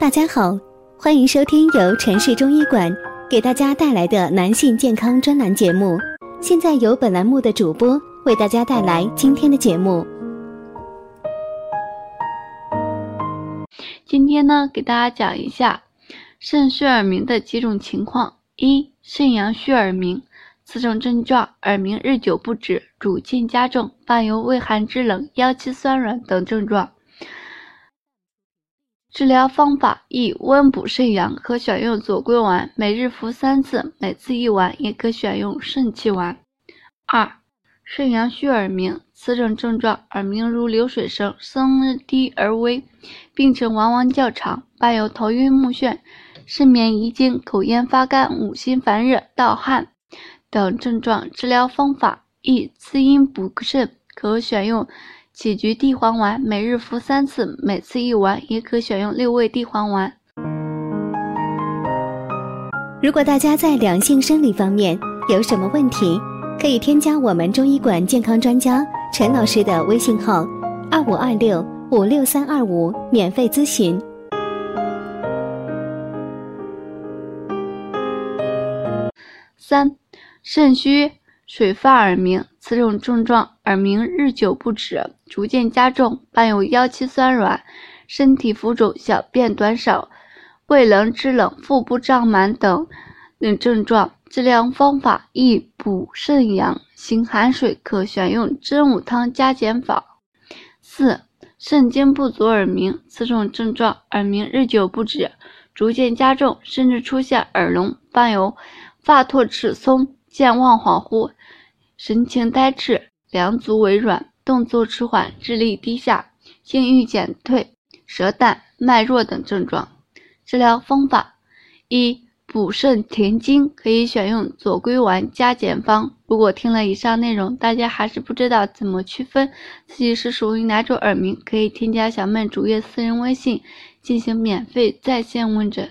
大家好，欢迎收听由城市中医馆给大家带来的男性健康专栏节目。现在由本栏目的主播为大家带来今天的节目。今天呢，给大家讲一下肾虚耳鸣的几种情况。一、肾阳虚耳鸣，此种症状，耳鸣日久不止，逐渐加重，伴有畏寒肢冷、腰膝酸软等症状。治疗方法一、温补肾阳，可选用左归丸，每日服三次，每次一丸，也可选用肾气丸。二、肾阳虚耳鸣，此种症状，耳鸣如流水声，声低而微，病程往往较长，伴有头晕目眩。失眠、遗精、口咽发干、五心烦热、盗汗等症状，治疗方法一滋阴补肾，可选用杞菊地黄丸，每日服三次，每次一丸，也可选用六味地黄丸。如果大家在两性生理方面有什么问题，可以添加我们中医馆健康专家陈老师的微信号：二五二六五六三二五，免费咨询。三、肾虚水发耳鸣，此种症状耳鸣日久不止，逐渐加重，伴有腰膝酸软、身体浮肿、小便短少、畏冷肢冷、腹部胀满等等症状。治疗方法一补肾阳，行寒水，可选用真武汤加减法。四、肾精不足耳鸣，此种症状耳鸣日久不止，逐渐加重，甚至出现耳聋，伴有。发脱齿松、健忘恍惚、神情呆滞、两足微软、动作迟缓、智力低下、性欲减退、舌淡、脉弱等症状。治疗方法一、补肾填精，可以选用左归丸加减方。如果听了以上内容，大家还是不知道怎么区分自己是属于哪种耳鸣，可以添加小妹主页私人微信进行免费在线问诊。